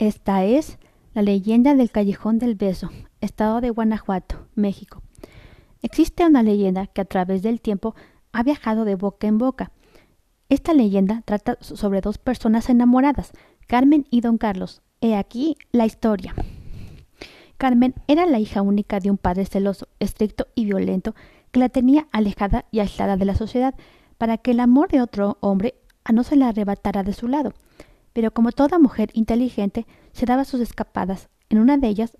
Esta es la leyenda del Callejón del Beso, estado de Guanajuato, México. Existe una leyenda que a través del tiempo ha viajado de boca en boca. Esta leyenda trata sobre dos personas enamoradas, Carmen y don Carlos. He aquí la historia. Carmen era la hija única de un padre celoso, estricto y violento, que la tenía alejada y aislada de la sociedad, para que el amor de otro hombre no se la arrebatara de su lado. Pero como toda mujer inteligente, se daba sus escapadas. En una de ellas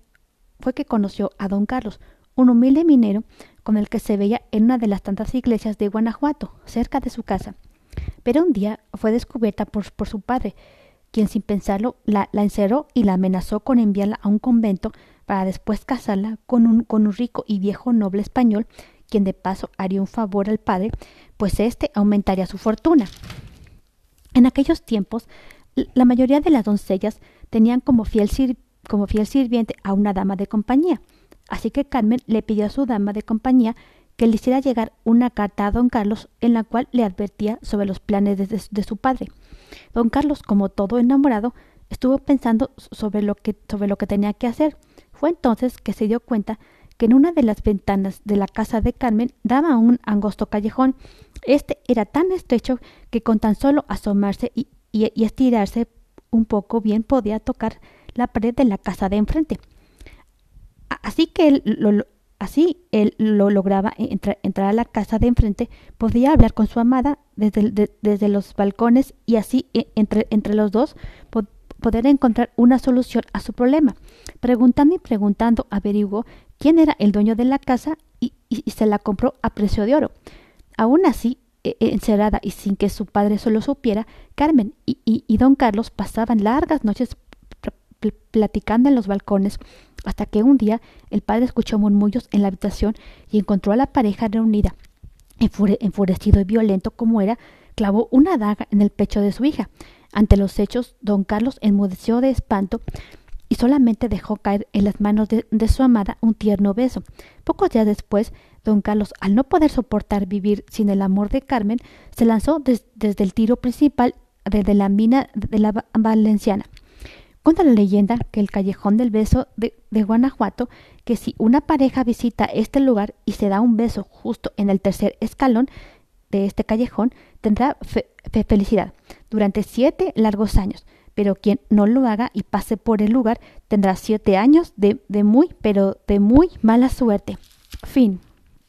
fue que conoció a don Carlos, un humilde minero con el que se veía en una de las tantas iglesias de Guanajuato, cerca de su casa. Pero un día fue descubierta por, su padre, quien sin pensarlo la, la, encerró y la amenazó con enviarla a un convento para después casarla con un, con un rico y viejo noble español, quien de paso haría un favor al padre, pues éste aumentaría su fortuna. En aquellos tiempos, la mayoría de las doncellas tenían como fiel, como fiel sirviente a una dama de compañía, así que Carmen le pidió a su dama de compañía que le hiciera llegar una carta a don Carlos en la cual le advertía sobre los planes de, de, su padre. Don Carlos, como todo enamorado, estuvo pensando sobre lo, que, sobre lo que tenía que hacer. Fue entonces que se dio cuenta que en una de las ventanas de la casa de Carmen daba un angosto callejón. Este era tan estrecho que con tan solo asomarse y, y, estirarse un poco bien podía tocar la pared de la casa de enfrente. Así que él lo, así él lo lograba entrar, entrar, a la casa de enfrente, podía hablar con su amada desde, de, desde los balcones y así e, entre, entre los dos poder encontrar una solución a su problema. Preguntando y preguntando, averiguó quién era el dueño de la casa y, y, se la compró a precio de oro. Aún así, e, e, encerrada y sin que su padre solo supiera, Carmen y, don Carlos pasaban largas noches platicando en los balcones, hasta que un día el padre escuchó murmullos en la habitación y encontró a la pareja reunida. Enfure, enfurecido y violento como era, clavó una daga en el pecho de su hija. Ante los hechos, don Carlos enmudeció de espanto y solamente dejó caer en las manos de, su amada un tierno beso. Pocos días después, don Carlos, al no poder soportar vivir sin el amor de Carmen, se lanzó des, desde el tiro principal desde la mina de la Valenciana. Cuenta la leyenda que el callejón del beso de, Guanajuato, que si una pareja visita este lugar y se da un beso justo en el tercer escalón de este callejón, tendrá fe, felicidad durante siete largos años. Pero quien no lo haga y pase por el lugar tendrá siete años de, de muy, pero de muy mala suerte. Fin.